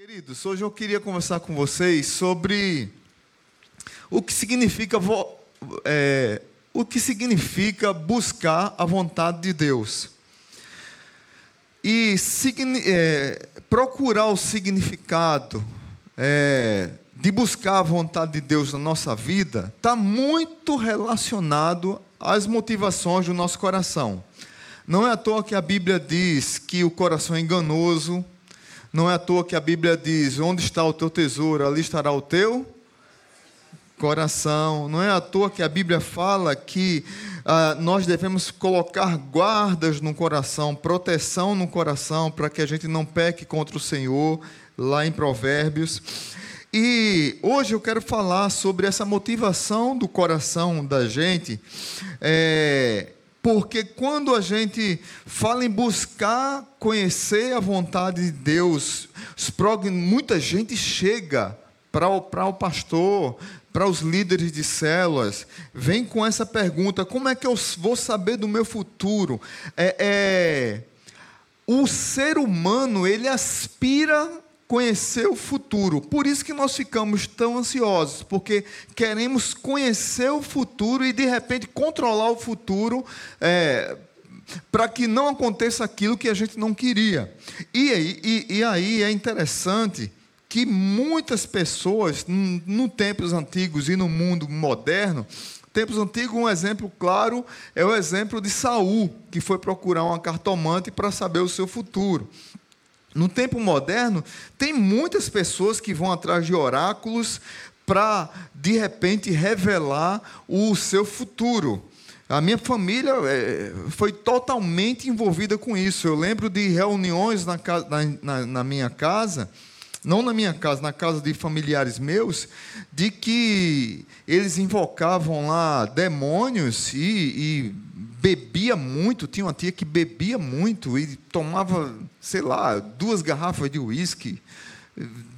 Queridos, hoje eu queria conversar com vocês sobre o que significa, é, o que significa buscar a vontade de Deus. E é, procurar o significado é, de buscar a vontade de Deus na nossa vida está muito relacionado às motivações do nosso coração. Não é à toa que a Bíblia diz que o coração é enganoso, não é à toa que a Bíblia diz: onde está o teu tesouro, ali estará o teu coração. Não é à toa que a Bíblia fala que ah, nós devemos colocar guardas no coração, proteção no coração, para que a gente não peque contra o Senhor, lá em Provérbios. E hoje eu quero falar sobre essa motivação do coração da gente. É, porque quando a gente fala em buscar conhecer a vontade de Deus, muita gente chega para o, para o pastor, para os líderes de células, vem com essa pergunta: como é que eu vou saber do meu futuro? É, é, o ser humano ele aspira conhecer o futuro. Por isso que nós ficamos tão ansiosos, porque queremos conhecer o futuro e de repente controlar o futuro. É, para que não aconteça aquilo que a gente não queria. E, e, e aí é interessante que muitas pessoas, no tempos antigos e no mundo moderno, tempos antigos, um exemplo claro é o exemplo de Saul, que foi procurar uma cartomante para saber o seu futuro. No tempo moderno, tem muitas pessoas que vão atrás de oráculos para, de repente, revelar o seu futuro. A minha família é, foi totalmente envolvida com isso. Eu lembro de reuniões na, na, na, minha casa, não na minha casa, na casa de familiares meus, de que eles invocavam lá demônios e, e bebia muito, tinha uma tia que bebia muito e tomava, sei lá, duas garrafas de uísque,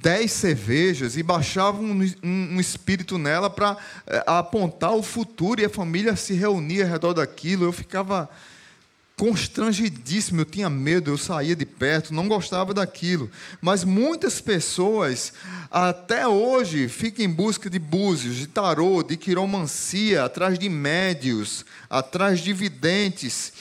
dez cervejas e baixava um, um, um espírito nela para eh, apontar o futuro e a família se reunia ao redor daquilo. Eu ficava constrangidíssimo, eu tinha medo, eu saía de perto, não gostava daquilo. Mas muitas pessoas, até hoje, ficam em busca de búzios, de tarô, de quiromancia, atrás de médios, atrás de videntes.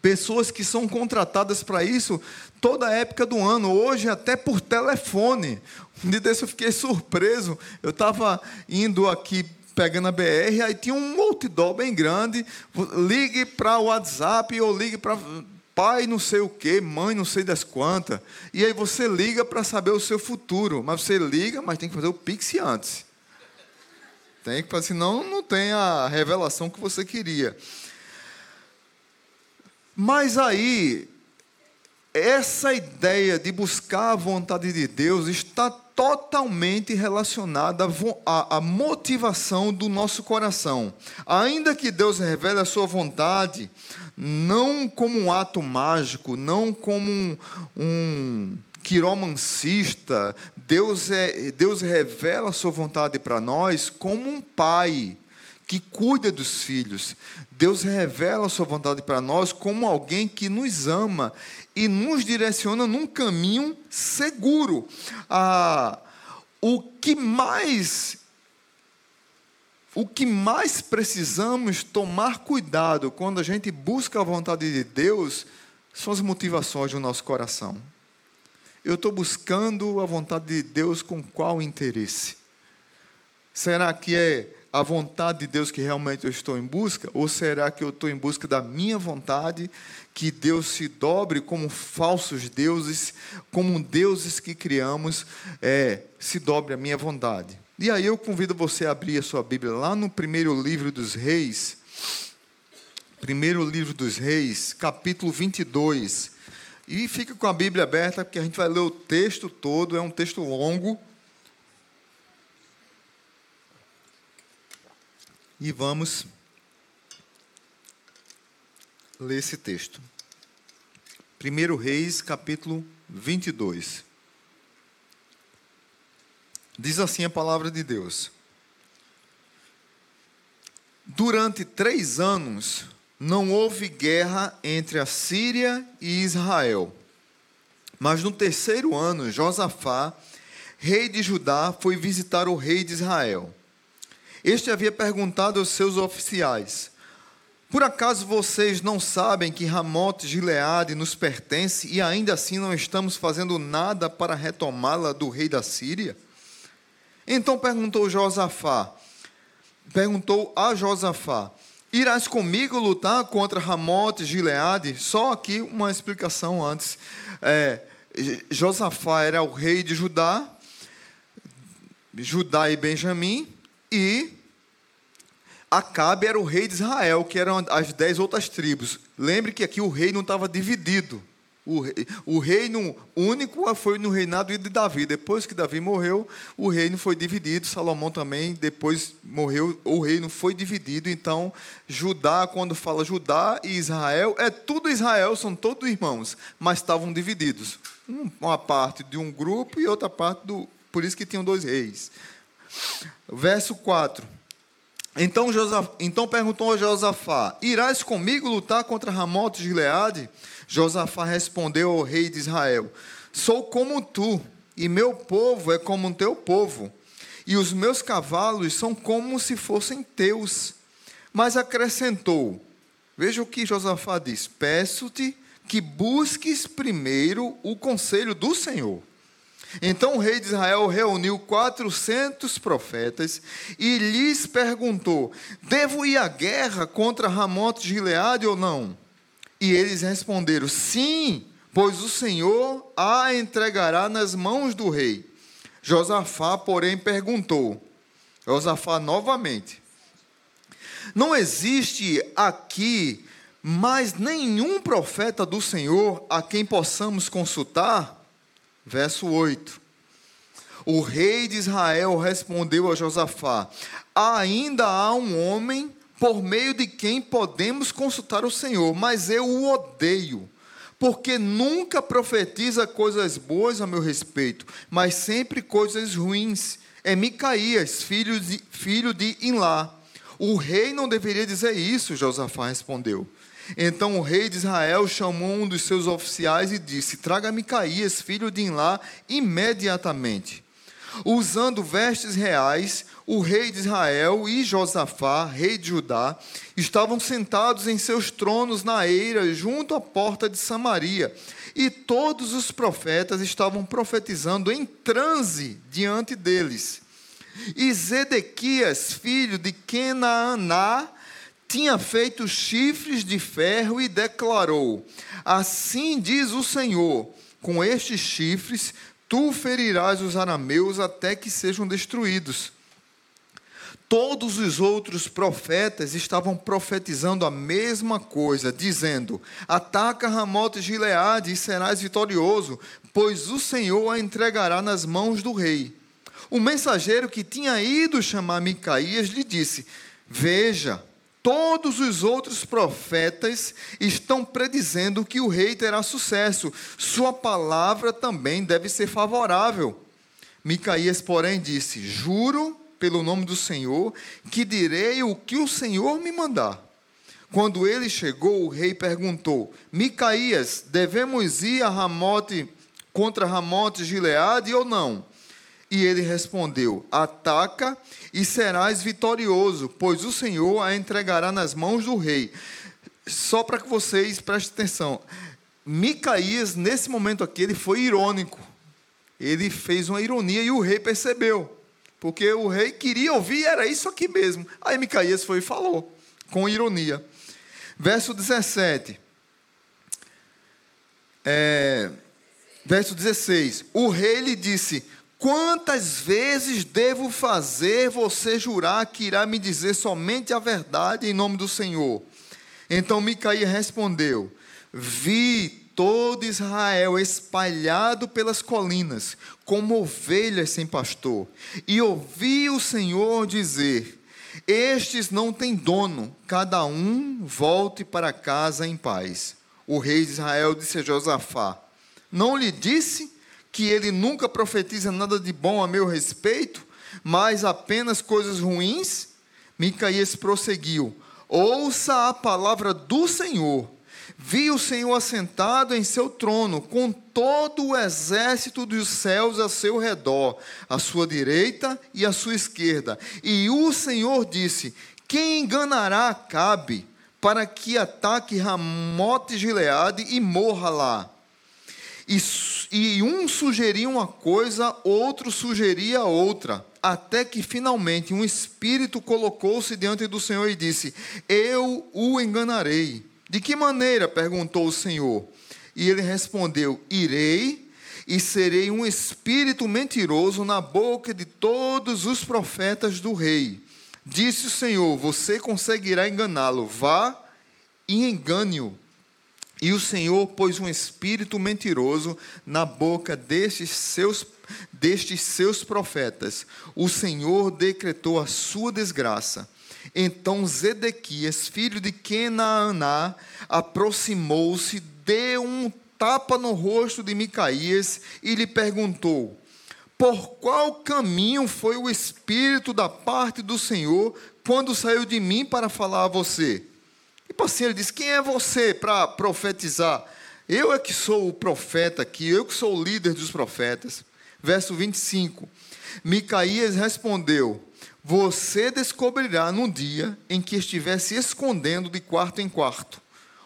Pessoas que são contratadas para isso toda a época do ano, hoje até por telefone. Um dia desse eu fiquei surpreso, eu estava indo aqui pegando a BR, aí tinha um outdoor bem grande, ligue para o WhatsApp ou ligue para pai não sei o que, mãe não sei das quantas. E aí você liga para saber o seu futuro, mas você liga, mas tem que fazer o Pix antes. Tem que fazer, senão não tem a revelação que você queria. Mas aí, essa ideia de buscar a vontade de Deus está totalmente relacionada à, motivação do nosso coração. Ainda que Deus revele a sua vontade, não como um ato mágico, não como um, um quiromancista, Deus, é, Deus revela a sua vontade para nós como um pai que cuida dos filhos. Deus revela a sua vontade para nós como alguém que nos ama e nos direciona num caminho seguro. Ah, o que mais o que mais precisamos tomar cuidado quando a gente busca a vontade de Deus são as motivações do nosso coração. Eu estou buscando a vontade de Deus com qual interesse? Será que é a vontade de Deus que realmente eu estou em busca? Ou será que eu estou em busca da minha vontade, que Deus se dobre como falsos deuses, como deuses que criamos, é, se dobre a minha vontade? E aí eu convido você a abrir a sua Bíblia lá no primeiro livro dos Reis, primeiro livro dos Reis, capítulo 22. E fica com a Bíblia aberta, porque a gente vai ler o texto todo, é um texto longo. E vamos ler esse texto. 1 Reis, capítulo 22. Diz assim a palavra de Deus: Durante três anos não houve guerra entre a Síria e Israel. Mas no terceiro ano, Josafá, rei de Judá, foi visitar o rei de Israel. Este havia perguntado aos seus oficiais: Por acaso vocês não sabem que Ramote Gileade nos pertence e ainda assim não estamos fazendo nada para retomá-la do rei da Síria? Então perguntou Josafá, perguntou a Josafá: Irás comigo lutar contra Ramote Gileade? Só aqui uma explicação antes. É, Josafá era o rei de Judá, Judá e Benjamim, e Acabe era o rei de Israel, que eram as dez outras tribos. Lembre que aqui o rei não estava dividido. O, rei, o reino único foi no reinado de Davi. Depois que Davi morreu, o reino foi dividido. Salomão também, depois morreu, o reino foi dividido. Então, Judá, quando fala Judá e Israel, é tudo Israel, são todos irmãos, mas estavam divididos. Uma parte de um grupo e outra parte do. Por isso que tinham dois reis. Verso 4. Então, então perguntou a Josafá: Irás comigo lutar contra Ramote de Gileade? Josafá respondeu ao rei de Israel: Sou como tu, e meu povo é como o teu povo, e os meus cavalos são como se fossem teus. Mas acrescentou: Veja o que Josafá diz: Peço-te que busques primeiro o conselho do Senhor. Então o rei de Israel reuniu quatrocentos profetas e lhes perguntou: Devo ir à guerra contra Ramote de Gileade ou não? E eles responderam: Sim, pois o Senhor a entregará nas mãos do rei. Josafá, porém, perguntou: Josafá novamente: Não existe aqui mais nenhum profeta do Senhor a quem possamos consultar? Verso 8. O rei de Israel respondeu a Josafá: Ainda há um homem por meio de quem podemos consultar o Senhor, mas eu o odeio, porque nunca profetiza coisas boas a meu respeito, mas sempre coisas ruins. É Micaías, filho de, filho de Inlá. O rei não deveria dizer isso, Josafá respondeu. Então o rei de Israel chamou um dos seus oficiais e disse: Traga Micaías, filho de Inlá, imediatamente. Usando vestes reais, o rei de Israel e Josafá, rei de Judá, estavam sentados em seus tronos na eira, junto à porta de Samaria, e todos os profetas estavam profetizando em transe diante deles. E Zedequias, filho de Kenaaná, tinha feito chifres de ferro e declarou: Assim diz o Senhor: com estes chifres tu ferirás os arameus até que sejam destruídos. Todos os outros profetas estavam profetizando a mesma coisa, dizendo: Ataca Ramote Gileade e serás vitorioso, pois o Senhor a entregará nas mãos do rei. O mensageiro que tinha ido chamar Micaías lhe disse: Veja, todos os outros profetas estão predizendo que o rei terá sucesso. Sua palavra também deve ser favorável. Micaías, porém, disse: Juro pelo nome do Senhor, que direi o que o Senhor me mandar. Quando ele chegou, o rei perguntou: Micaías, devemos ir a Ramote contra Ramote Gileade ou não? E ele respondeu: Ataca e serás vitorioso, pois o Senhor a entregará nas mãos do rei. Só para que vocês prestem atenção. Micaías, nesse momento aqui, ele foi irônico. Ele fez uma ironia e o rei percebeu porque o rei queria ouvir, era isso aqui mesmo. Aí Micaías foi e falou, com ironia. Verso 17. É, verso 16: O rei lhe disse: Quantas vezes devo fazer você jurar que irá me dizer somente a verdade em nome do Senhor? Então Micaías respondeu: Vi todo Israel espalhado pelas colinas, como ovelhas sem pastor, e ouvi o Senhor dizer: Estes não têm dono, cada um volte para casa em paz. O rei de Israel disse a Josafá: Não lhe disse que ele nunca profetiza nada de bom a meu respeito, mas apenas coisas ruins? Micaías prosseguiu: Ouça a palavra do Senhor Vi o Senhor assentado em seu trono, com todo o exército dos céus a seu redor, à sua direita e à sua esquerda. E o Senhor disse: Quem enganará Acabe para que ataque Ramote Gileade e morra lá? E, e um sugeria uma coisa, outro sugeria outra, até que finalmente um espírito colocou-se diante do Senhor e disse: Eu o enganarei. De que maneira? perguntou o Senhor. E ele respondeu: Irei e serei um espírito mentiroso na boca de todos os profetas do rei. Disse o Senhor: Você conseguirá enganá-lo. Vá e engane-o. E o Senhor pôs um espírito mentiroso na boca destes seus, destes seus profetas. O Senhor decretou a sua desgraça. Então Zedequias, filho de Kenaaná, aproximou-se, deu um tapa no rosto de Micaías e lhe perguntou: Por qual caminho foi o espírito da parte do Senhor quando saiu de mim para falar a você? E assim ele disse: Quem é você para profetizar? Eu é que sou o profeta aqui, eu que sou o líder dos profetas. Verso 25: Micaías respondeu: Você descobrirá no dia em que estiver se escondendo de quarto em quarto.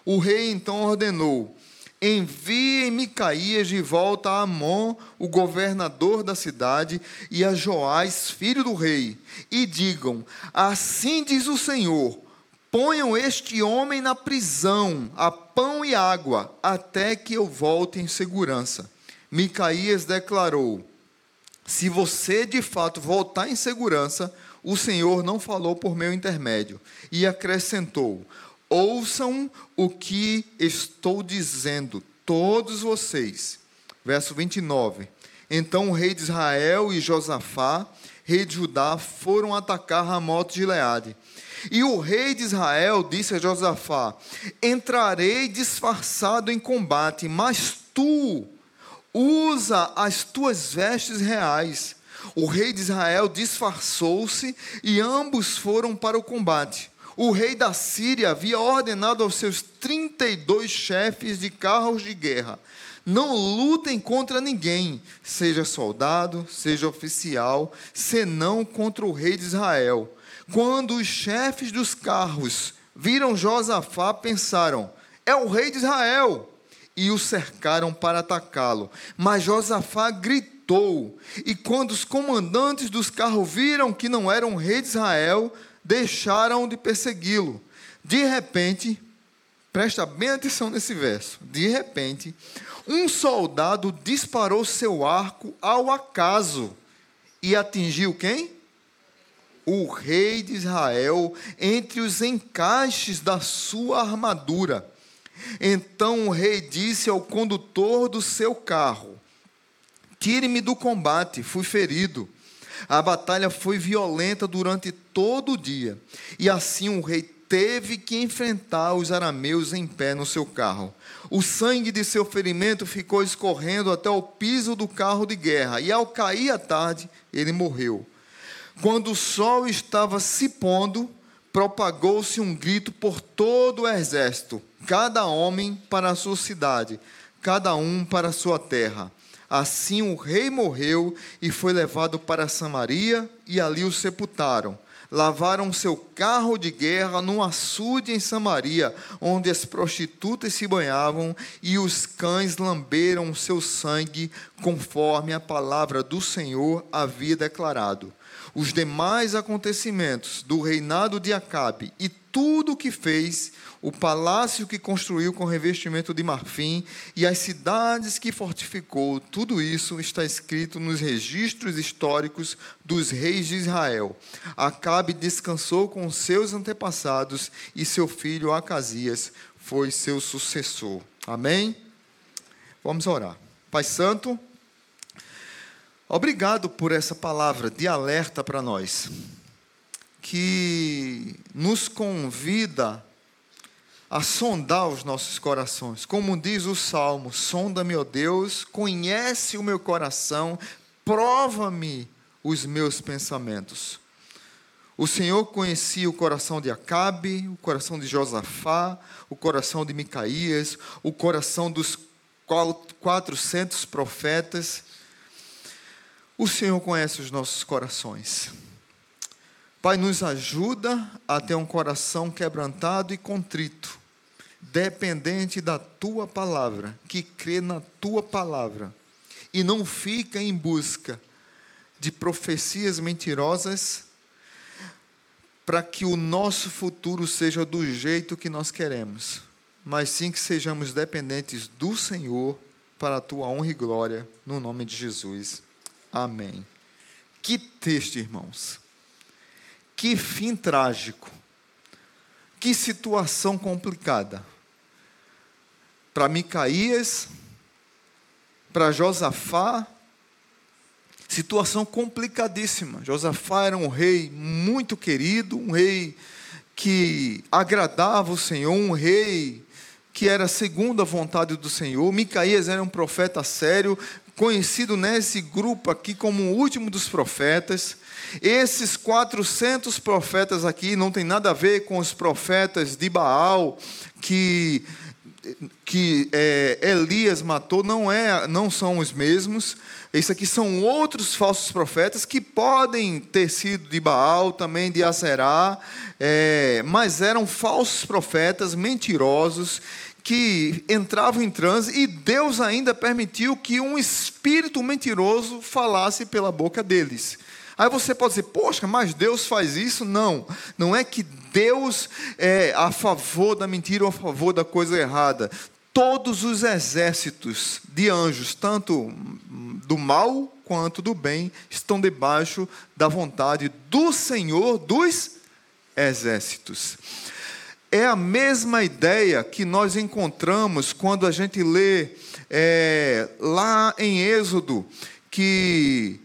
O rei então ordenou: Enviem Micaías de volta a Amon, o governador da cidade, e a Joás, filho do rei, e digam: Assim diz o Senhor Ponham este homem na prisão, a pão e água, até que eu volte em segurança. Micaías declarou: Se você de fato voltar em segurança, o Senhor não falou por meu intermédio. E acrescentou: Ouçam o que estou dizendo, todos vocês. Verso 29. Então o rei de Israel e Josafá, rei de Judá, foram atacar Ramote de Leade e o rei de Israel disse a Josafá: Entrarei disfarçado em combate, mas tu usa as tuas vestes reais. O rei de Israel disfarçou-se e ambos foram para o combate. O rei da Síria havia ordenado aos seus 32 chefes de carros de guerra: não lutem contra ninguém, seja soldado, seja oficial, senão contra o rei de Israel. Quando os chefes dos carros viram Josafá, pensaram: é o rei de Israel. E o cercaram para atacá-lo. Mas Josafá gritou. E quando os comandantes dos carros viram que não era um rei de Israel, deixaram de persegui-lo. De repente, presta bem atenção nesse verso. De repente, um soldado disparou seu arco ao acaso e atingiu quem? O rei de Israel entre os encaixes da sua armadura. Então o rei disse ao condutor do seu carro: Tire-me do combate, fui ferido. A batalha foi violenta durante todo o dia, e assim o rei teve que enfrentar os arameus em pé no seu carro. O sangue de seu ferimento ficou escorrendo até o piso do carro de guerra, e ao cair a tarde, ele morreu. Quando o sol estava se pondo, propagou-se um grito por todo o exército, cada homem para a sua cidade, cada um para a sua terra. Assim o rei morreu e foi levado para Samaria, e ali o sepultaram. Lavaram seu carro de guerra num açude em Samaria, onde as prostitutas se banhavam e os cães lamberam seu sangue, conforme a palavra do Senhor havia declarado os demais acontecimentos do reinado de Acabe e tudo o que fez, o palácio que construiu com revestimento de marfim e as cidades que fortificou, tudo isso está escrito nos registros históricos dos reis de Israel. Acabe descansou com seus antepassados e seu filho Acasias foi seu sucessor. Amém? Vamos orar. Pai Santo, Obrigado por essa palavra de alerta para nós, que nos convida a sondar os nossos corações. Como diz o salmo: sonda-me, ó Deus, conhece o meu coração, prova-me os meus pensamentos. O Senhor conhecia o coração de Acabe, o coração de Josafá, o coração de Micaías, o coração dos 400 profetas. O Senhor conhece os nossos corações. Pai, nos ajuda a ter um coração quebrantado e contrito, dependente da tua palavra, que crê na tua palavra e não fica em busca de profecias mentirosas para que o nosso futuro seja do jeito que nós queremos, mas sim que sejamos dependentes do Senhor para a tua honra e glória, no nome de Jesus. Amém. Que texto, irmãos. Que fim trágico. Que situação complicada. Para Micaías, para Josafá, situação complicadíssima. Josafá era um rei muito querido, um rei que agradava o Senhor, um rei que era segundo a vontade do Senhor. Micaías era um profeta sério, conhecido nesse grupo aqui como o último dos profetas. Esses 400 profetas aqui não tem nada a ver com os profetas de Baal que que é, Elias matou não é não são os mesmos isso aqui são outros falsos profetas que podem ter sido de Baal, também de Aserá, é, mas eram falsos profetas, mentirosos, que entravam em transe e Deus ainda permitiu que um espírito mentiroso falasse pela boca deles. Aí você pode dizer, poxa, mas Deus faz isso? Não, não é que Deus é a favor da mentira ou a favor da coisa errada todos os exércitos de anjos, tanto do mal quanto do bem, estão debaixo da vontade do Senhor dos exércitos. É a mesma ideia que nós encontramos quando a gente lê é, lá em Êxodo, que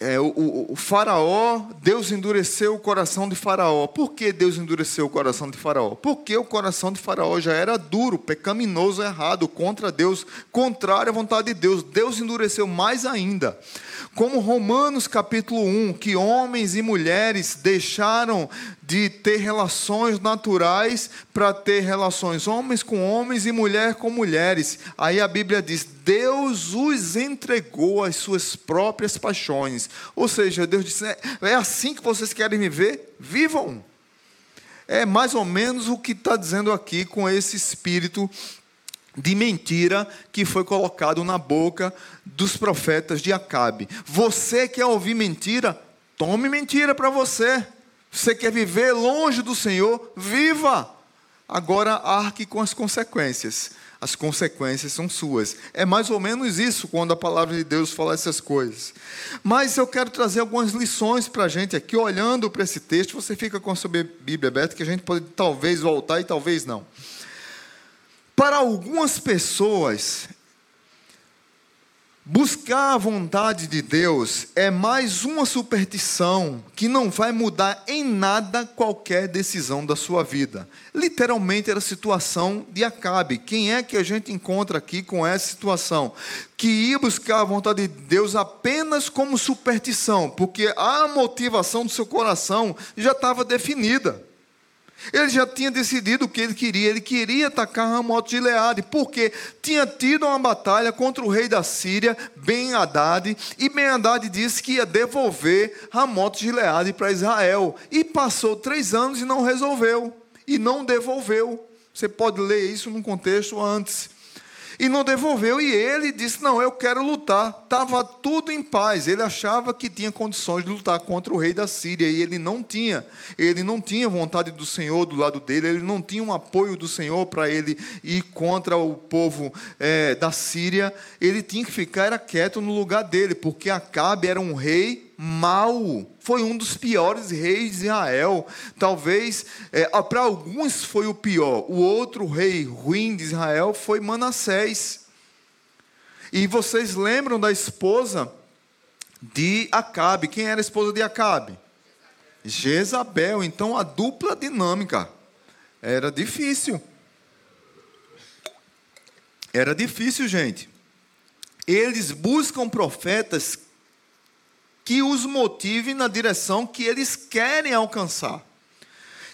é, o, o, Faraó, Deus endureceu o coração de Faraó. Por que Deus endureceu o coração de Faraó? Porque o coração de Faraó já era duro, pecaminoso, errado, contra Deus, contrário à vontade de Deus. Deus endureceu mais ainda. Como Romanos capítulo 1, que homens e mulheres deixaram de ter relações naturais para ter relações homens com homens e mulher com mulheres. Aí a Bíblia diz: Deus os entregou às suas próprias paixões. Ou seja, Deus disse: é, é assim que vocês querem viver? Vivam. É mais ou menos o que está dizendo aqui com esse espírito de mentira que foi colocado na boca dos profetas de Acabe. Você quer ouvir mentira? Tome mentira para você. Você quer viver longe do Senhor? Viva! Agora arque com as consequências. As consequências são suas. É mais ou menos isso quando a palavra de Deus fala essas coisas. Mas eu quero trazer algumas lições para a gente aqui, olhando para esse texto. Você fica com a sua Bíblia aberta, que a gente pode talvez voltar e talvez não. Para algumas pessoas, buscar a vontade de Deus é mais uma superstição que não vai mudar em nada qualquer decisão da sua vida. Literalmente era a situação de Acabe. Quem é que a gente encontra aqui com essa situação? Que ia buscar a vontade de Deus apenas como superstição, porque a motivação do seu coração já estava definida. Ele já tinha decidido o que ele queria. Ele queria atacar Ramote de Leade, porque tinha tido uma batalha contra o rei da Síria, Ben Haddad, e Ben Haddad disse que ia devolver Ramote de Leade para Israel. E passou três anos e não resolveu, e não devolveu. Você pode ler isso num contexto antes e não devolveu. E ele disse: Não, eu quero lutar. Estava tudo em paz. Ele achava que tinha condições de lutar contra o rei da Síria e ele não tinha. Ele não tinha vontade do Senhor do lado dele, ele não tinha um apoio do Senhor para ele ir contra o povo é, da Síria. Ele tinha que ficar quieto no lugar dele, porque Acabe era um rei mau. Foi um dos piores reis de Israel. Talvez, é, para alguns foi o pior. O outro rei ruim de Israel foi Manassés. E vocês lembram da esposa de Acabe? Quem era a esposa de Acabe? Jezabel. Então a dupla dinâmica era difícil. Era difícil, gente. Eles buscam profetas que os motive na direção que eles querem alcançar.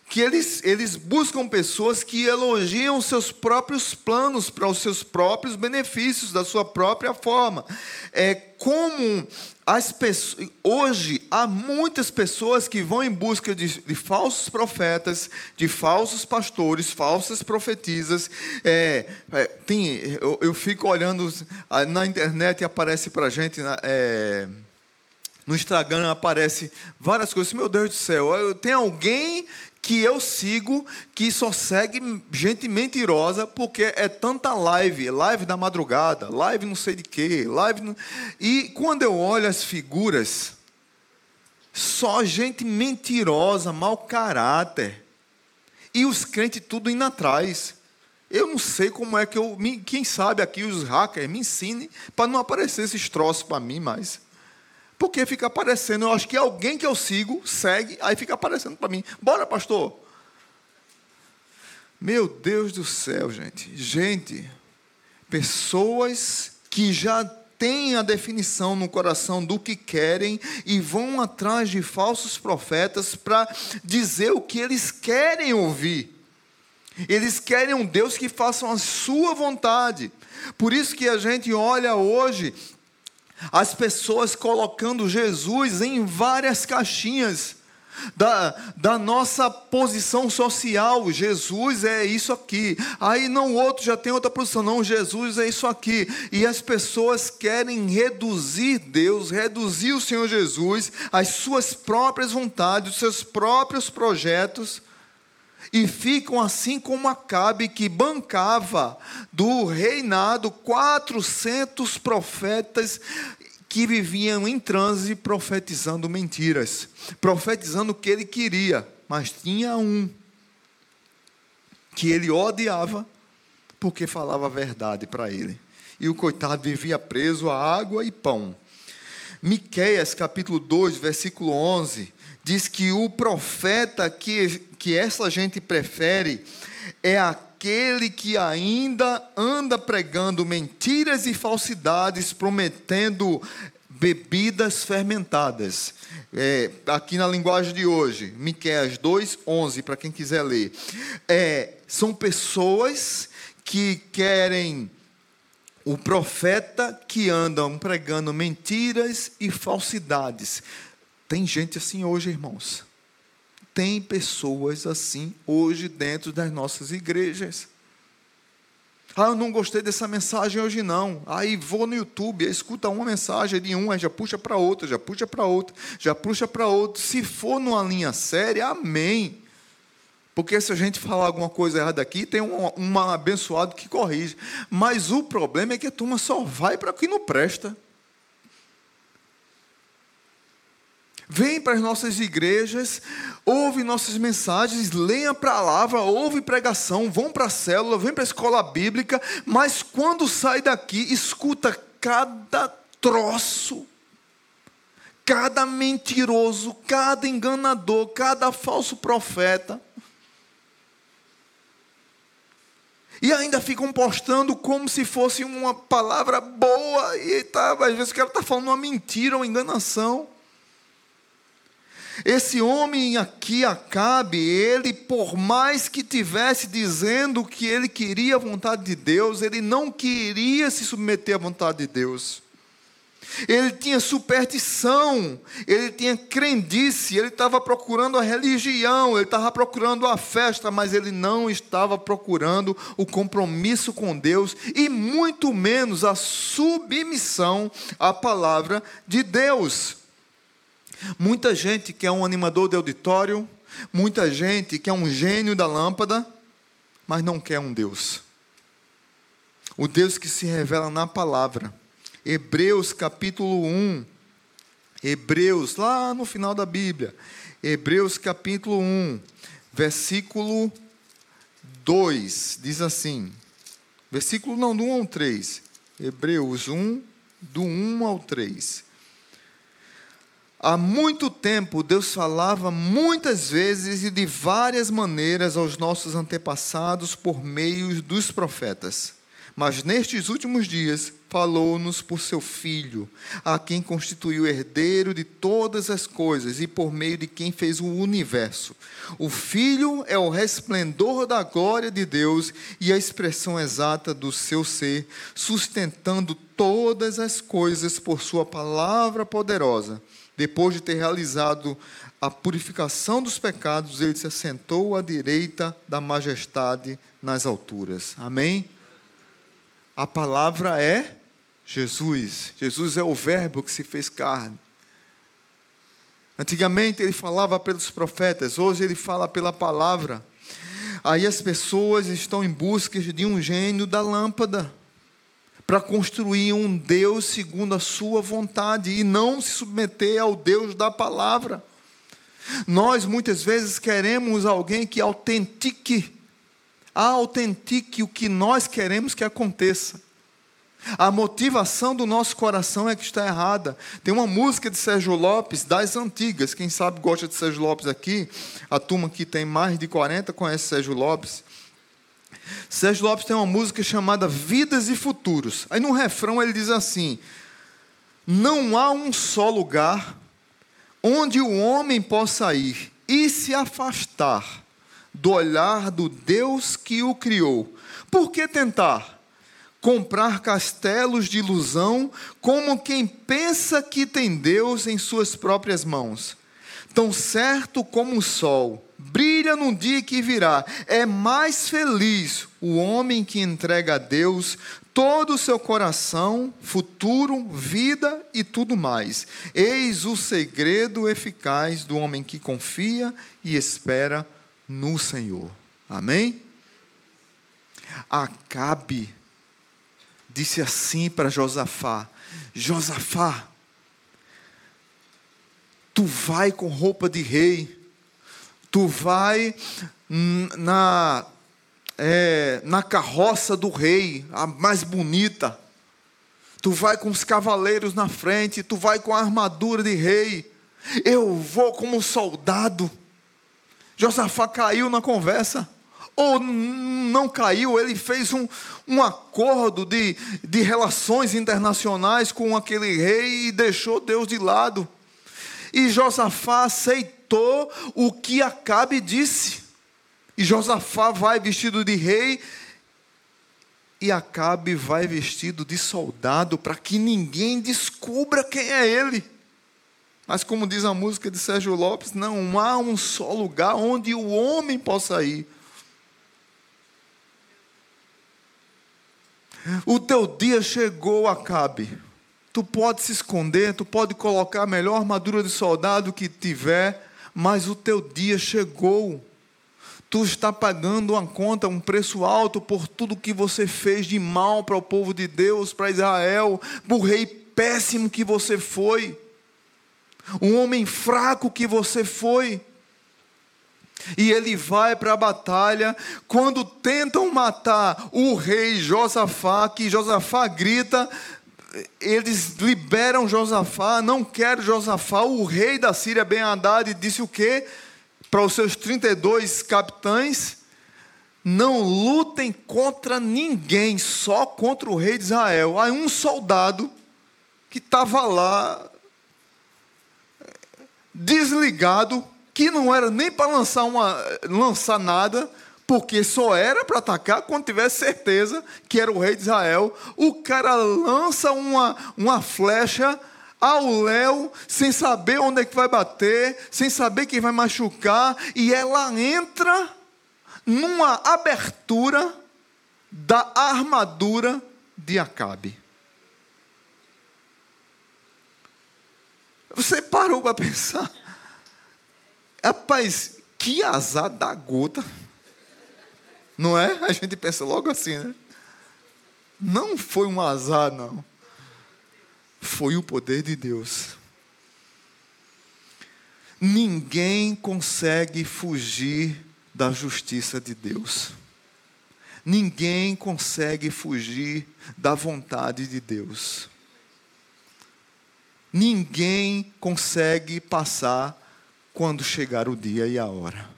Que eles, eles buscam pessoas que elogiam seus próprios planos para os seus próprios benefícios, da sua própria forma. É como as pessoas, hoje há muitas pessoas que vão em busca de, de falsos profetas, de falsos pastores, falsas profetisas. É, é, tem, eu, eu, fico olhando na internet e aparece para gente é, no Instagram aparece várias coisas. Meu Deus do céu, tem alguém que eu sigo que só segue gente mentirosa porque é tanta live, live da madrugada, live não sei de quê, live. E quando eu olho as figuras, só gente mentirosa, mau caráter. E os crentes tudo indo atrás. Eu não sei como é que eu. Quem sabe aqui os hackers me ensinem para não aparecer esses troços para mim mais. Porque fica aparecendo, eu acho que alguém que eu sigo segue, aí fica aparecendo para mim. Bora, pastor. Meu Deus do céu, gente. Gente, pessoas que já têm a definição no coração do que querem e vão atrás de falsos profetas para dizer o que eles querem ouvir. Eles querem um Deus que faça a sua vontade. Por isso que a gente olha hoje as pessoas colocando Jesus em várias caixinhas da, da nossa posição social. Jesus é isso aqui. Aí não, outro já tem outra posição. Não, Jesus é isso aqui. E as pessoas querem reduzir Deus, reduzir o Senhor Jesus, às suas próprias vontades, os seus próprios projetos e ficam assim como Acabe, que bancava do reinado 400 profetas que viviam em transe profetizando mentiras, profetizando o que ele queria, mas tinha um que ele odiava porque falava a verdade para ele. E o coitado vivia preso a água e pão. Miqueias capítulo 2, versículo 11, diz que o profeta que, que essa gente prefere é aquele que ainda anda pregando mentiras e falsidades, prometendo bebidas fermentadas. É, aqui na linguagem de hoje, Miqueias 2:11, para quem quiser ler. É, são pessoas que querem o profeta que andam pregando mentiras e falsidades, tem gente assim hoje, irmãos. Tem pessoas assim hoje dentro das nossas igrejas. Ah, eu não gostei dessa mensagem hoje não. Aí vou no YouTube, escuta uma mensagem de um, aí já puxa para outra, já puxa para outra, já puxa para outra. Se for numa linha séria, amém. Porque se a gente falar alguma coisa errada aqui, tem um, um abençoado que corrige. Mas o problema é que a turma só vai para o que não presta. Vem para as nossas igrejas, ouve nossas mensagens, leia a palavra, ouve pregação, vão para a célula, vem para a escola bíblica, mas quando sai daqui, escuta cada troço, cada mentiroso, cada enganador, cada falso profeta. E ainda ficam postando como se fosse uma palavra boa, e tá, às vezes o cara está falando uma mentira, uma enganação. Esse homem aqui, Acabe, ele, por mais que tivesse dizendo que ele queria a vontade de Deus, ele não queria se submeter à vontade de Deus. Ele tinha superstição, ele tinha crendice, ele estava procurando a religião, ele estava procurando a festa, mas ele não estava procurando o compromisso com Deus e muito menos a submissão à palavra de Deus. Muita gente quer um animador de auditório, muita gente quer um gênio da lâmpada, mas não quer um Deus. O Deus que se revela na palavra. Hebreus capítulo 1. Hebreus, lá no final da Bíblia. Hebreus capítulo 1, versículo 2, diz assim. Versículo não, do 1 ao 3. Hebreus 1, do 1 ao 3. Há muito tempo Deus falava muitas vezes e de várias maneiras aos nossos antepassados por meio dos profetas. Mas nestes últimos dias falou-nos por seu Filho, a quem constituiu herdeiro de todas as coisas e por meio de quem fez o universo. O Filho é o resplendor da glória de Deus e a expressão exata do seu ser, sustentando todas as coisas por sua palavra poderosa. Depois de ter realizado a purificação dos pecados, ele se assentou à direita da majestade nas alturas. Amém? A palavra é Jesus. Jesus é o Verbo que se fez carne. Antigamente ele falava pelos profetas, hoje ele fala pela palavra. Aí as pessoas estão em busca de um gênio da lâmpada para construir um Deus segundo a sua vontade e não se submeter ao Deus da palavra. Nós muitas vezes queremos alguém que autentique autentique o que nós queremos que aconteça. A motivação do nosso coração é que está errada. Tem uma música de Sérgio Lopes, das antigas, quem sabe gosta de Sérgio Lopes aqui, a turma que tem mais de 40 conhece Sérgio Lopes. Sérgio Lopes tem uma música chamada Vidas e Futuros. Aí no refrão ele diz assim: Não há um só lugar onde o homem possa ir e se afastar do olhar do Deus que o criou. Por que tentar? Comprar castelos de ilusão como quem pensa que tem Deus em suas próprias mãos. Tão certo como o sol, brilha no dia que virá. É mais feliz o homem que entrega a Deus todo o seu coração, futuro, vida e tudo mais. Eis o segredo eficaz do homem que confia e espera no Senhor. Amém? Acabe disse assim para Josafá: Josafá, tu vai com roupa de rei, tu vai na, é, na carroça do rei, a mais bonita, tu vai com os cavaleiros na frente, tu vai com a armadura de rei, eu vou como soldado. Josafá caiu na conversa. Ou não caiu, ele fez um, um acordo de, de relações internacionais com aquele rei e deixou Deus de lado. E Josafá aceitou o que Acabe disse. E Josafá vai vestido de rei e Acabe vai vestido de soldado para que ninguém descubra quem é ele. Mas, como diz a música de Sérgio Lopes, não há um só lugar onde o homem possa ir. O teu dia chegou, Acabe. Tu pode se esconder, tu pode colocar a melhor armadura de soldado que tiver, mas o teu dia chegou. Tu está pagando uma conta, um preço alto por tudo que você fez de mal para o povo de Deus, para Israel, por rei péssimo que você foi um homem fraco que você foi. E ele vai para a batalha. Quando tentam matar o rei Josafá, que Josafá grita, eles liberam Josafá, não quer Josafá. O rei da Síria, Ben Haddad, disse o quê? Para os seus 32 capitães: não lutem contra ninguém, só contra o rei de Israel. Aí um soldado que estava lá desligado, que não era nem para lançar, uma, lançar nada, porque só era para atacar quando tivesse certeza que era o rei de Israel. O cara lança uma, uma flecha ao léu, sem saber onde é que vai bater, sem saber quem vai machucar, e ela entra numa abertura da armadura de Acabe. Você parou para pensar? Rapaz, que azar da gota. Não é? A gente pensa logo assim, né? Não foi um azar, não. Foi o poder de Deus. Ninguém consegue fugir da justiça de Deus. Ninguém consegue fugir da vontade de Deus ninguém consegue passar quando chegar o dia e a hora.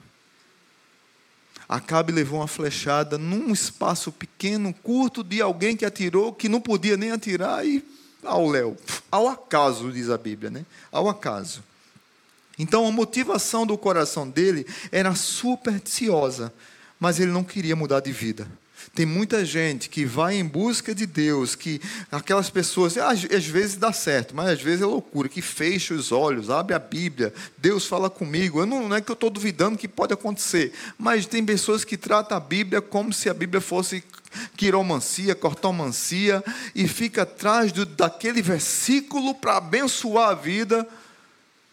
Acabe levou uma flechada num espaço pequeno, curto, de alguém que atirou, que não podia nem atirar, e ao léu. Ao acaso, diz a Bíblia, né? Ao acaso. Então a motivação do coração dele era supersticiosa, mas ele não queria mudar de vida. Tem muita gente que vai em busca de Deus, que aquelas pessoas, às, às, vezes dá certo, mas às vezes é loucura, que fecha os olhos, abre a Bíblia, Deus fala comigo. Eu não, não é que eu estou duvidando que pode acontecer, mas tem pessoas que tratam a Bíblia como se a Bíblia fosse quiromancia, cortomancia, e fica atrás do, daquele versículo para abençoar a vida,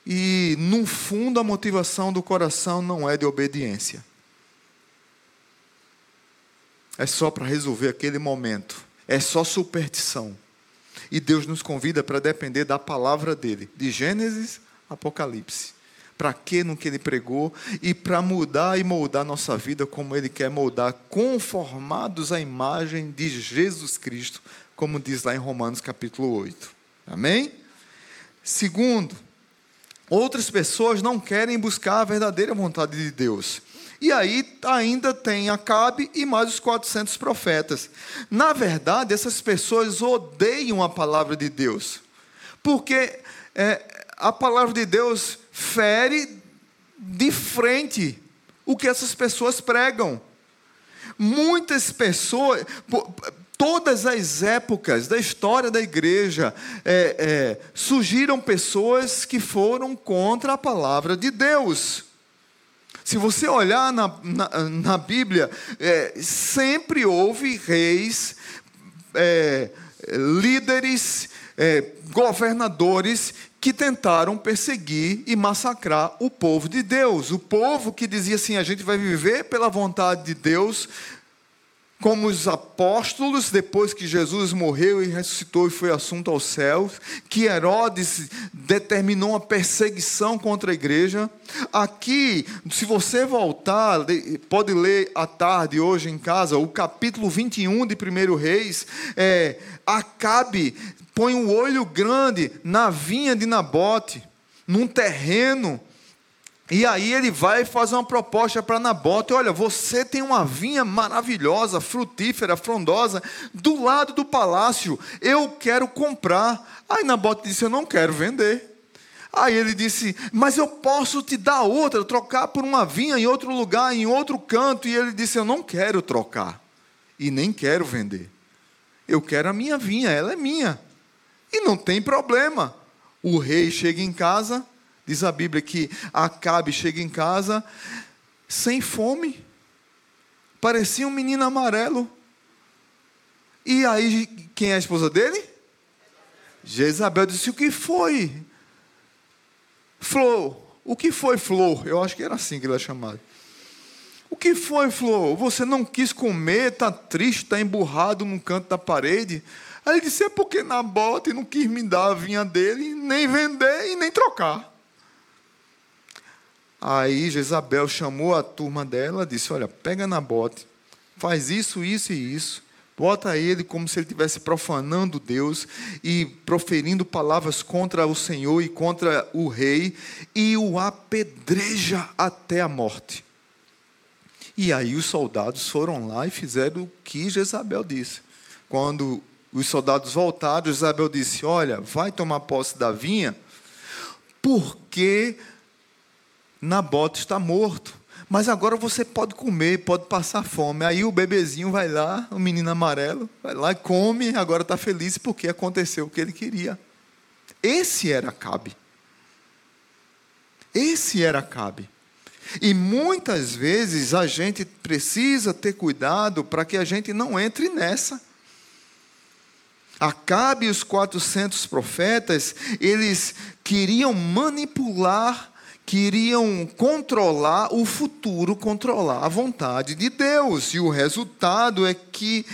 e no fundo a motivação do coração não é de obediência é só para resolver aquele momento, é só superstição. E Deus nos convida para depender da palavra dele, de Gênesis Apocalipse. Para que no que ele pregou e para mudar e moldar nossa vida como ele quer moldar, conformados à imagem de Jesus Cristo, como diz lá em Romanos capítulo 8. Amém? Segundo, outras pessoas não querem buscar a verdadeira vontade de Deus. E aí ainda tem Acabe e mais os 400 profetas. Na verdade, essas pessoas odeiam a palavra de Deus, porque é, a palavra de Deus fere de frente o que essas pessoas pregam. Muitas pessoas, todas as épocas da história da igreja, é, é, surgiram pessoas que foram contra a palavra de Deus. Se você olhar na, na, na Bíblia, é, sempre houve reis, é, líderes, é, governadores que tentaram perseguir e massacrar o povo de Deus. O povo que dizia assim: a gente vai viver pela vontade de Deus, como os apóstolos, depois que Jesus morreu e ressuscitou e foi assunto aos céus, que Herodes determinou uma perseguição contra a igreja. Aqui, se você voltar, pode ler à tarde, hoje em casa, o capítulo 21 de 1 Reis, é, Acabe põe um olho grande na vinha de Nabote, num terreno e aí ele vai fazer uma proposta para Nabote: olha, você tem uma vinha maravilhosa, frutífera, frondosa, do lado do palácio, eu quero comprar. Aí Nabote disse: eu não quero vender. Aí ele disse: Mas eu posso te dar outra, trocar por uma vinha em outro lugar, em outro canto. E ele disse: Eu não quero trocar e nem quero vender. Eu quero a minha vinha, ela é minha. E não tem problema. O rei chega em casa, Diz a Bíblia que Acabe chega em casa sem fome, parecia um menino amarelo. E aí, quem é a esposa dele? Jezabel disse: O que foi? Flor, o que foi, Flor? Eu acho que era assim que ele é chamado. O que foi, Flor? Você não quis comer, está triste, está emburrado num canto da parede. Aí ele disse: É porque Nabote não quis me dar a vinha dele, nem vender e nem trocar. Aí Jezabel chamou a turma dela, disse: Olha, pega na bote, faz isso, isso e isso, bota ele como se ele estivesse profanando Deus e proferindo palavras contra o Senhor e contra o rei, e o apedreja até a morte. E aí os soldados foram lá e fizeram o que Jezabel disse. Quando os soldados voltaram, Jezabel disse: Olha, vai tomar posse da vinha, porque Nabote está morto. Mas agora você pode comer, pode passar fome. Aí o bebezinho vai lá, o menino amarelo, vai lá e come, agora está feliz porque aconteceu o que ele queria. Esse era Cabe. Esse era Cabe. E muitas vezes a gente precisa ter cuidado para que a gente não entre nessa. Acabe e os 400 profetas, eles queriam manipular queriam controlar o futuro, controlar a vontade de Deus. E o resultado é que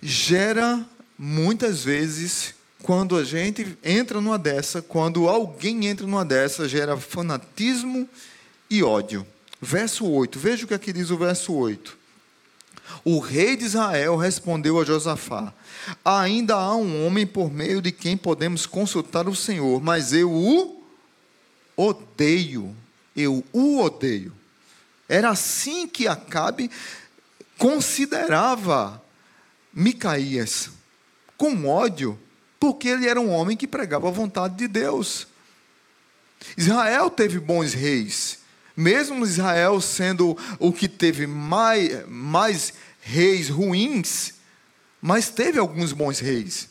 gera muitas vezes quando a gente entra numa dessa, quando alguém entra numa dessa, gera fanatismo e ódio. Verso 8, veja o que aqui diz o verso 8. O rei de Israel respondeu a Josafá: Ainda há um homem por meio de quem podemos consultar o Senhor, mas eu o odeio. Eu o odeio. Era assim que Acabe considerava Micaías, com ódio, porque ele era um homem que pregava a vontade de Deus. Israel teve bons reis, mesmo Israel sendo o que teve mais, mais reis ruins, mas teve alguns bons reis.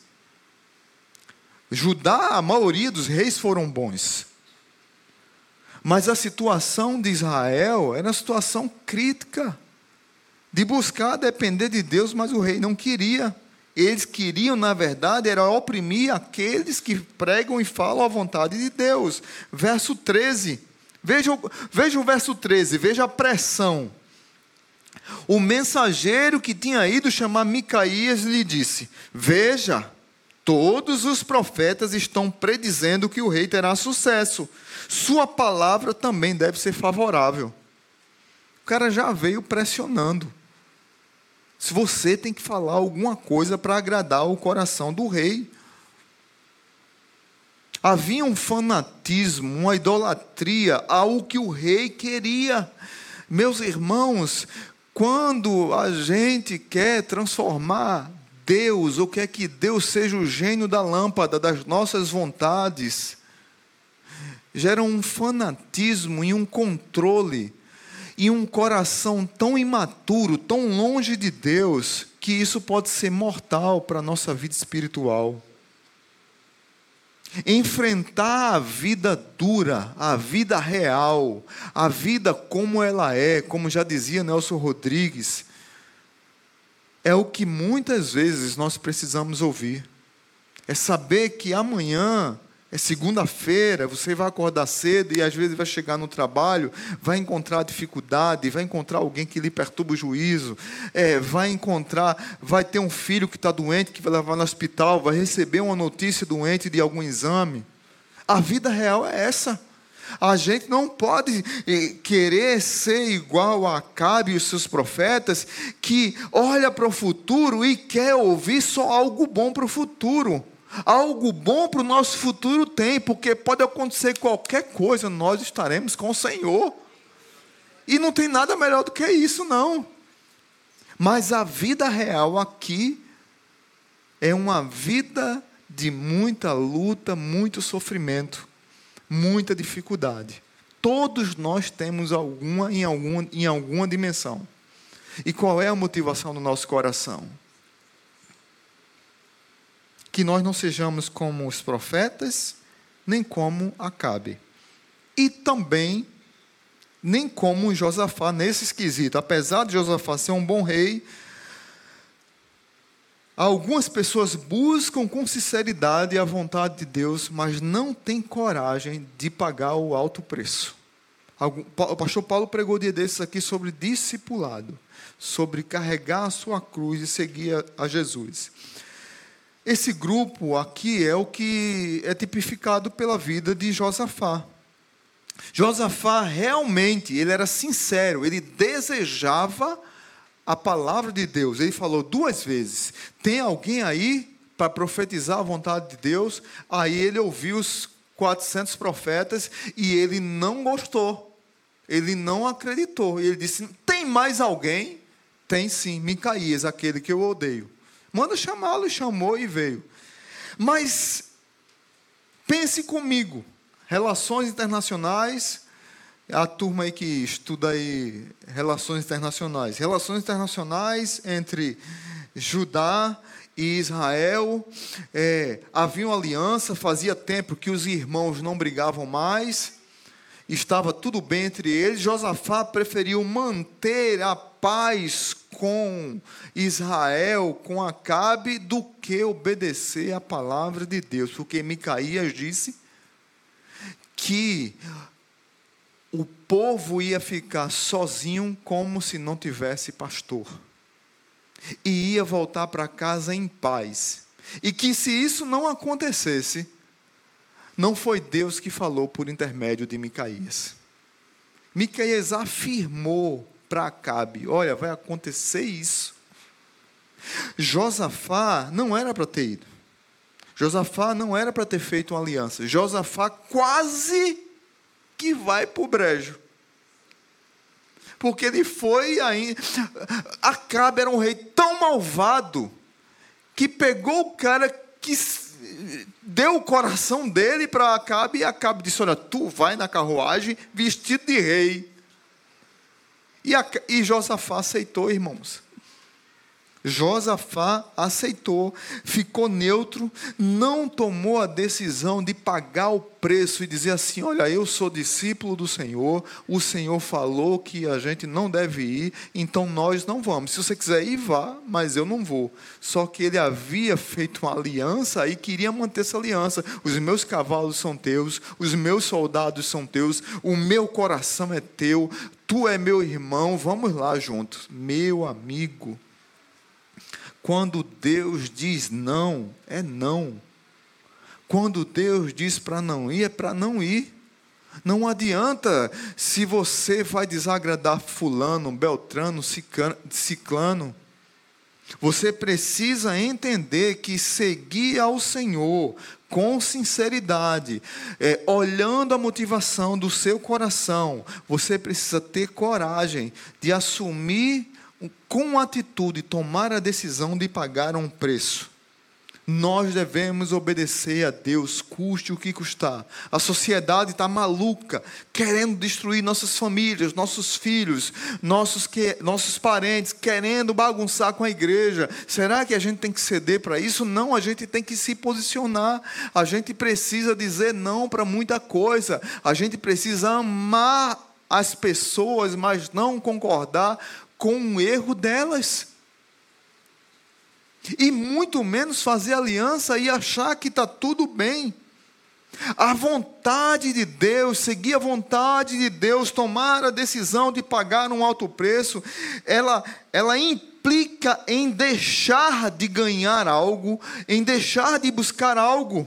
Judá, a maioria dos reis foram bons. Mas a situação de Israel era uma situação crítica, de buscar depender de Deus, mas o rei não queria. Eles queriam, na verdade, era oprimir aqueles que pregam e falam a vontade de Deus. Verso 13. Veja, veja o verso 13, veja a pressão. O mensageiro que tinha ido chamar Micaías lhe disse: Veja, todos os profetas estão predizendo que o rei terá sucesso. Sua palavra também deve ser favorável. O cara já veio pressionando. Se você tem que falar alguma coisa para agradar o coração do rei. Havia um fanatismo, uma idolatria ao que o rei queria. Meus irmãos, quando a gente quer transformar Deus, ou quer que Deus seja o gênio da lâmpada das nossas vontades, gera um fanatismo e um controle e um coração tão imaturo, tão longe de Deus, que isso pode ser mortal para a nossa vida espiritual. Enfrentar a vida dura, a vida real, a vida como ela é, como já dizia Nelson Rodrigues, é o que muitas vezes nós precisamos ouvir. É saber que amanhã é segunda-feira, você vai acordar cedo e às vezes vai chegar no trabalho, vai encontrar dificuldade, vai encontrar alguém que lhe perturba o juízo, é, vai encontrar, vai ter um filho que está doente, que vai levar no hospital, vai receber uma notícia doente de algum exame. A vida real é essa. A gente não pode eh, querer ser igual a Acabe e os seus profetas, que olha para o futuro e quer ouvir só algo bom para o futuro. Algo bom para o nosso futuro tem, porque pode acontecer qualquer coisa, nós estaremos com o Senhor. E não tem nada melhor do que isso, não. Mas a vida real aqui é uma vida de muita luta, muito sofrimento, muita dificuldade. Todos nós temos alguma em alguma, em alguma dimensão. E qual é a motivação do nosso coração? que nós não sejamos como os profetas, nem como Acabe. E também nem como Josafá nesse esquisito. Apesar de Josafá ser um bom rei, algumas pessoas buscam com sinceridade a vontade de Deus, mas não têm coragem de pagar o alto preço. O pastor Paulo pregou dia desses aqui sobre discipulado, sobre carregar a sua cruz e seguir a Jesus. Esse grupo aqui é o que é tipificado pela vida de Josafá. Josafá realmente, ele era sincero, ele desejava a palavra de Deus. Ele falou duas vezes: Tem alguém aí para profetizar a vontade de Deus? Aí ele ouviu os 400 profetas e ele não gostou. Ele não acreditou. Ele disse: Tem mais alguém? Tem sim, Micaías, aquele que eu odeio. Manda chamá-lo, chamou e veio. Mas pense comigo, relações internacionais, a turma aí que estuda aí relações internacionais, relações internacionais entre Judá e Israel, é, havia uma aliança, fazia tempo que os irmãos não brigavam mais, estava tudo bem entre eles. Josafá preferiu manter a paz com Israel, com Acabe, do que obedecer à palavra de Deus, porque Micaías disse que o povo ia ficar sozinho como se não tivesse pastor. E ia voltar para casa em paz. E que se isso não acontecesse, não foi Deus que falou por intermédio de Micaías. Micaías afirmou para Acabe: Olha, vai acontecer isso. Josafá não era para ter ido. Josafá não era para ter feito uma aliança. Josafá quase que vai para o brejo. porque ele foi ainda. Acabe era um rei tão malvado que pegou o cara que deu o coração dele para Acabe e Acabe disse: Olha, tu vai na carruagem vestido de rei. E, a, e Josafá aceitou, irmãos. Josafá aceitou, ficou neutro, não tomou a decisão de pagar o preço e dizer assim: Olha, eu sou discípulo do Senhor, o Senhor falou que a gente não deve ir, então nós não vamos. Se você quiser ir, vá, mas eu não vou. Só que ele havia feito uma aliança e queria manter essa aliança. Os meus cavalos são teus, os meus soldados são teus, o meu coração é teu, tu é meu irmão, vamos lá juntos. Meu amigo. Quando Deus diz não, é não. Quando Deus diz para não ir, é para não ir. Não adianta se você vai desagradar Fulano, Beltrano, Ciclano. Você precisa entender que seguir ao Senhor com sinceridade, é, olhando a motivação do seu coração, você precisa ter coragem de assumir com atitude, tomar a decisão de pagar um preço. Nós devemos obedecer a Deus, custe o que custar. A sociedade está maluca, querendo destruir nossas famílias, nossos filhos, nossos, que, nossos parentes, querendo bagunçar com a igreja. Será que a gente tem que ceder para isso? Não, a gente tem que se posicionar. A gente precisa dizer não para muita coisa. A gente precisa amar as pessoas, mas não concordar com o erro delas. E muito menos fazer aliança e achar que está tudo bem. A vontade de Deus, seguir a vontade de Deus, tomar a decisão de pagar um alto preço, ela, ela implica em deixar de ganhar algo, em deixar de buscar algo.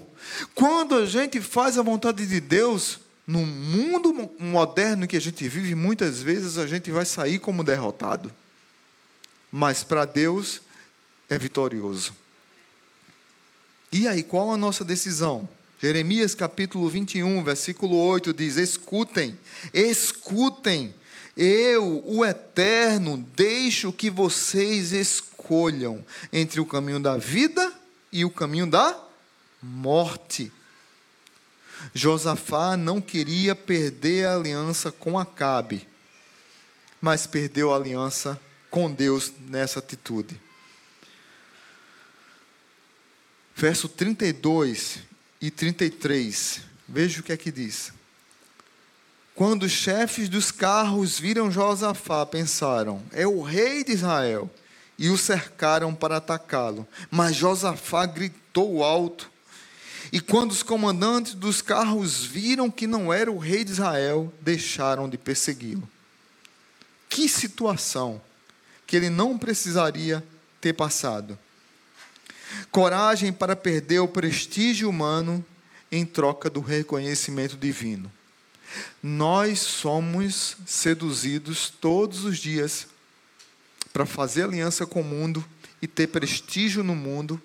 Quando a gente faz a vontade de Deus, no mundo moderno que a gente vive, muitas vezes a gente vai sair como derrotado. Mas para Deus é vitorioso. E aí, qual a nossa decisão? Jeremias capítulo 21, versículo 8 diz: Escutem, escutem, eu, o Eterno, deixo que vocês escolham entre o caminho da vida e o caminho da morte. Josafá não queria perder a aliança com Acabe, mas perdeu a aliança com Deus nessa atitude. Verso 32 e 33, veja o que é que diz. Quando os chefes dos carros viram Josafá, pensaram: é o rei de Israel, e o cercaram para atacá-lo. Mas Josafá gritou alto e quando os comandantes dos carros viram que não era o rei de Israel, deixaram de persegui-lo. Que situação que ele não precisaria ter passado. Coragem para perder o prestígio humano em troca do reconhecimento divino. Nós somos seduzidos todos os dias para fazer aliança com o mundo e ter prestígio no mundo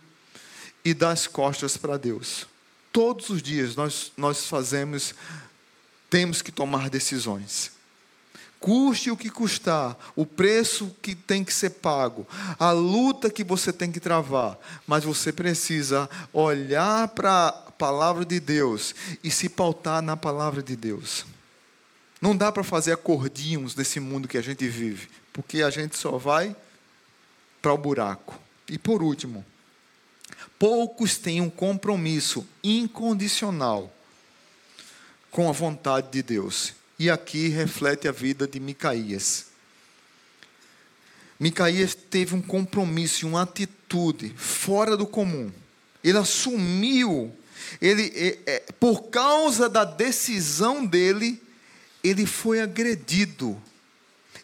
e dar as costas para Deus. Todos os dias nós, nós fazemos, temos que tomar decisões. Custe o que custar, o preço que tem que ser pago, a luta que você tem que travar, mas você precisa olhar para a palavra de Deus e se pautar na palavra de Deus. Não dá para fazer acordinhos desse mundo que a gente vive, porque a gente só vai para o buraco. E por último, poucos têm um compromisso incondicional com a vontade de Deus. E aqui reflete a vida de Micaías. Micaías teve um compromisso, uma atitude fora do comum. Ele assumiu, ele, é, é, por causa da decisão dele, ele foi agredido.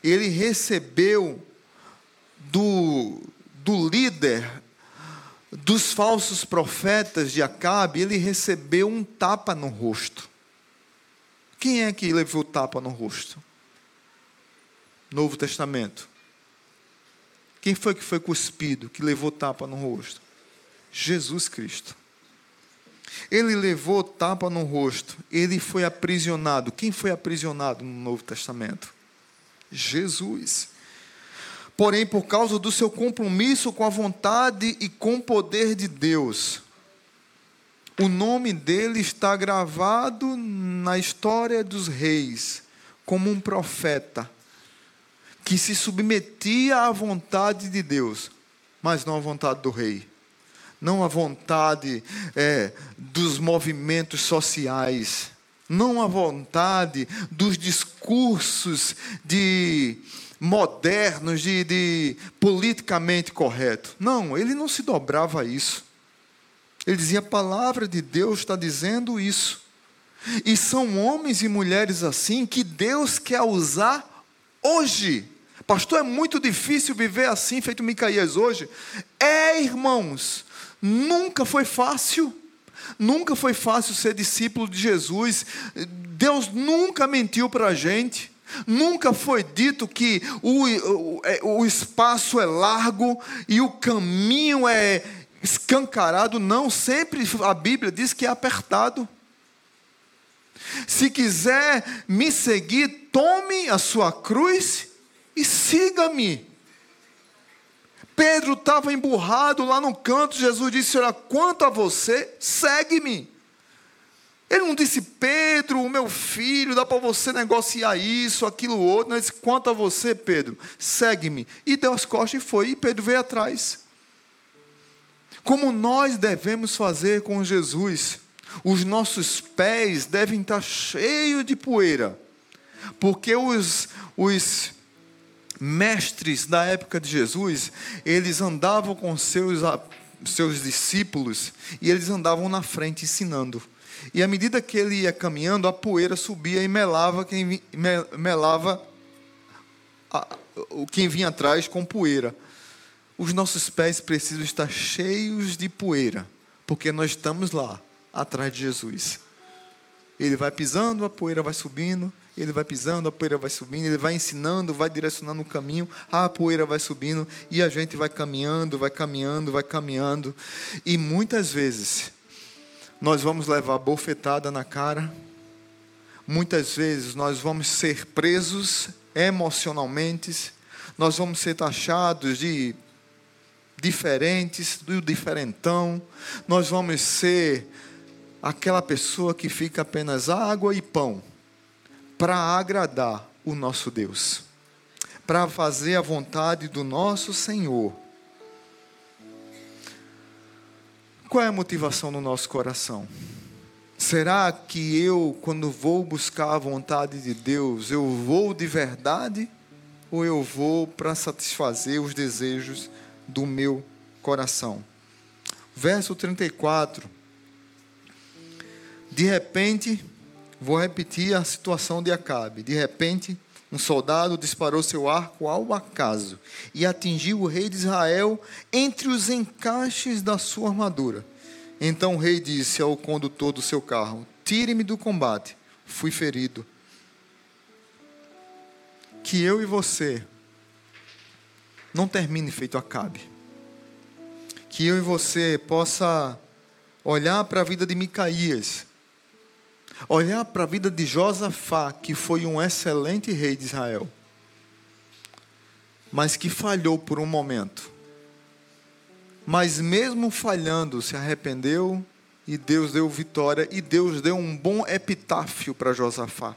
Ele recebeu do, do líder dos falsos profetas de Acabe, ele recebeu um tapa no rosto. Quem é que levou tapa no rosto? Novo Testamento. Quem foi que foi cuspido, que levou tapa no rosto? Jesus Cristo. Ele levou tapa no rosto, ele foi aprisionado. Quem foi aprisionado no Novo Testamento? Jesus. Porém, por causa do seu compromisso com a vontade e com o poder de Deus, o nome dele está gravado na história dos reis como um profeta que se submetia à vontade de Deus, mas não à vontade do rei, não à vontade é, dos movimentos sociais, não à vontade dos discursos de modernos, de, de politicamente correto. Não, ele não se dobrava a isso. Ele dizia: a palavra de Deus está dizendo isso. E são homens e mulheres assim que Deus quer usar hoje. Pastor, é muito difícil viver assim, feito Micaías hoje. É, irmãos, nunca foi fácil. Nunca foi fácil ser discípulo de Jesus. Deus nunca mentiu para a gente. Nunca foi dito que o, o, é, o espaço é largo e o caminho é escancarado. Não, sempre a Bíblia diz que é apertado. Se quiser me seguir, tome a sua cruz e siga-me. Pedro estava emburrado lá no canto, Jesus disse: Olha, quanto a você, segue-me. Ele não disse, Pedro, meu filho, dá para você negociar isso, aquilo outro. Não, ele disse, quanto a você, Pedro, segue-me. E deu as costas e foi, e Pedro veio atrás. Como nós devemos fazer com Jesus? Os nossos pés devem estar cheios de poeira, porque os, os mestres da época de Jesus, eles andavam com seus, seus discípulos e eles andavam na frente ensinando. E à medida que ele ia caminhando, a poeira subia e melava quem, melava o quem vinha atrás com poeira. Os nossos pés precisam estar cheios de poeira, porque nós estamos lá, atrás de Jesus. Ele vai pisando, a poeira vai subindo, ele vai pisando, a poeira vai subindo, ele vai ensinando, vai direcionando o caminho, a poeira vai subindo e a gente vai caminhando, vai caminhando, vai caminhando. E muitas vezes nós vamos levar bofetada na cara, muitas vezes nós vamos ser presos emocionalmente, nós vamos ser taxados de diferentes, do diferentão, nós vamos ser aquela pessoa que fica apenas água e pão para agradar o nosso Deus, para fazer a vontade do nosso Senhor. Qual é a motivação no nosso coração? Será que eu, quando vou buscar a vontade de Deus, eu vou de verdade ou eu vou para satisfazer os desejos do meu coração? Verso 34. De repente, vou repetir a situação de Acabe. De repente, um soldado disparou seu arco ao acaso e atingiu o rei de Israel entre os encaixes da sua armadura. Então o rei disse ao condutor do seu carro: Tire-me do combate, fui ferido. Que eu e você não termine feito Acabe. Que eu e você possa olhar para a vida de Micaías Olhar para a vida de Josafá, que foi um excelente rei de Israel, mas que falhou por um momento. Mas mesmo falhando, se arrependeu e Deus deu vitória e Deus deu um bom epitáfio para Josafá.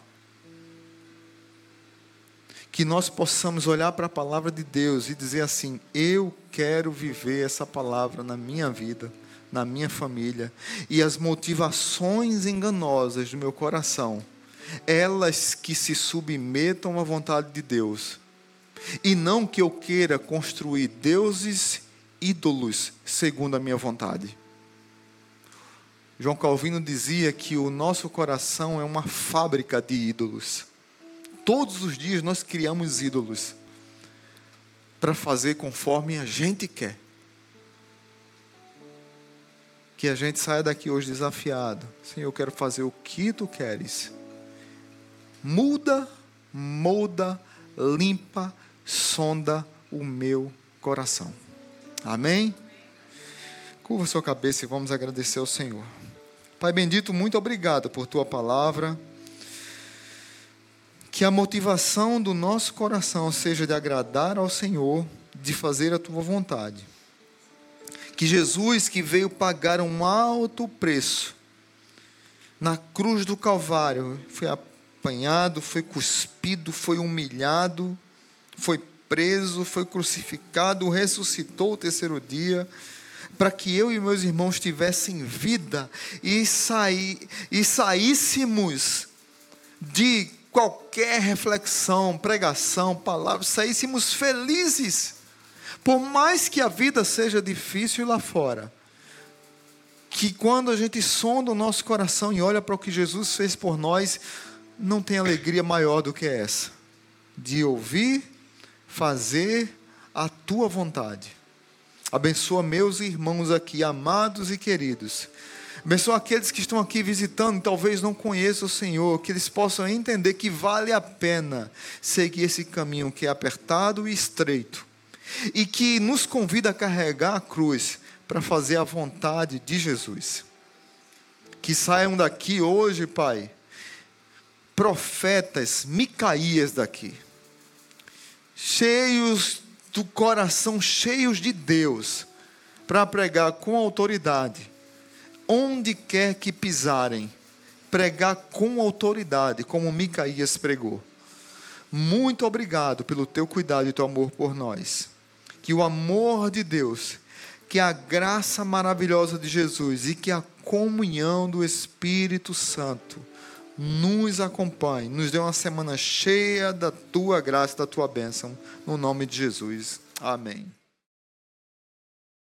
Que nós possamos olhar para a palavra de Deus e dizer assim: eu quero viver essa palavra na minha vida na minha família e as motivações enganosas do meu coração, elas que se submetam à vontade de Deus, e não que eu queira construir deuses ídolos segundo a minha vontade. João Calvino dizia que o nosso coração é uma fábrica de ídolos. Todos os dias nós criamos ídolos para fazer conforme a gente quer que a gente saia daqui hoje desafiado. Senhor, eu quero fazer o que tu queres. Muda, molda, limpa, sonda o meu coração. Amém? Curva sua cabeça e vamos agradecer ao Senhor. Pai bendito, muito obrigado por tua palavra Que a motivação do nosso coração seja de agradar ao Senhor, de fazer a tua vontade. Que Jesus, que veio pagar um alto preço na cruz do Calvário, foi apanhado, foi cuspido, foi humilhado, foi preso, foi crucificado, ressuscitou o terceiro dia, para que eu e meus irmãos tivessem vida e, saí, e saíssemos de qualquer reflexão, pregação, palavra, saíssemos felizes. Por mais que a vida seja difícil lá fora, que quando a gente sonda o nosso coração e olha para o que Jesus fez por nós, não tem alegria maior do que essa, de ouvir, fazer a tua vontade. Abençoa meus irmãos aqui, amados e queridos. Abençoa aqueles que estão aqui visitando, talvez não conheçam o Senhor, que eles possam entender que vale a pena seguir esse caminho que é apertado e estreito, e que nos convida a carregar a cruz para fazer a vontade de Jesus. Que saiam daqui hoje, Pai, profetas, Micaías daqui, cheios do coração, cheios de Deus, para pregar com autoridade, onde quer que pisarem, pregar com autoridade, como Micaías pregou. Muito obrigado pelo teu cuidado e teu amor por nós. Que o amor de Deus, que a graça maravilhosa de Jesus e que a comunhão do Espírito Santo nos acompanhe, nos dê uma semana cheia da tua graça, da tua bênção, no nome de Jesus. Amém.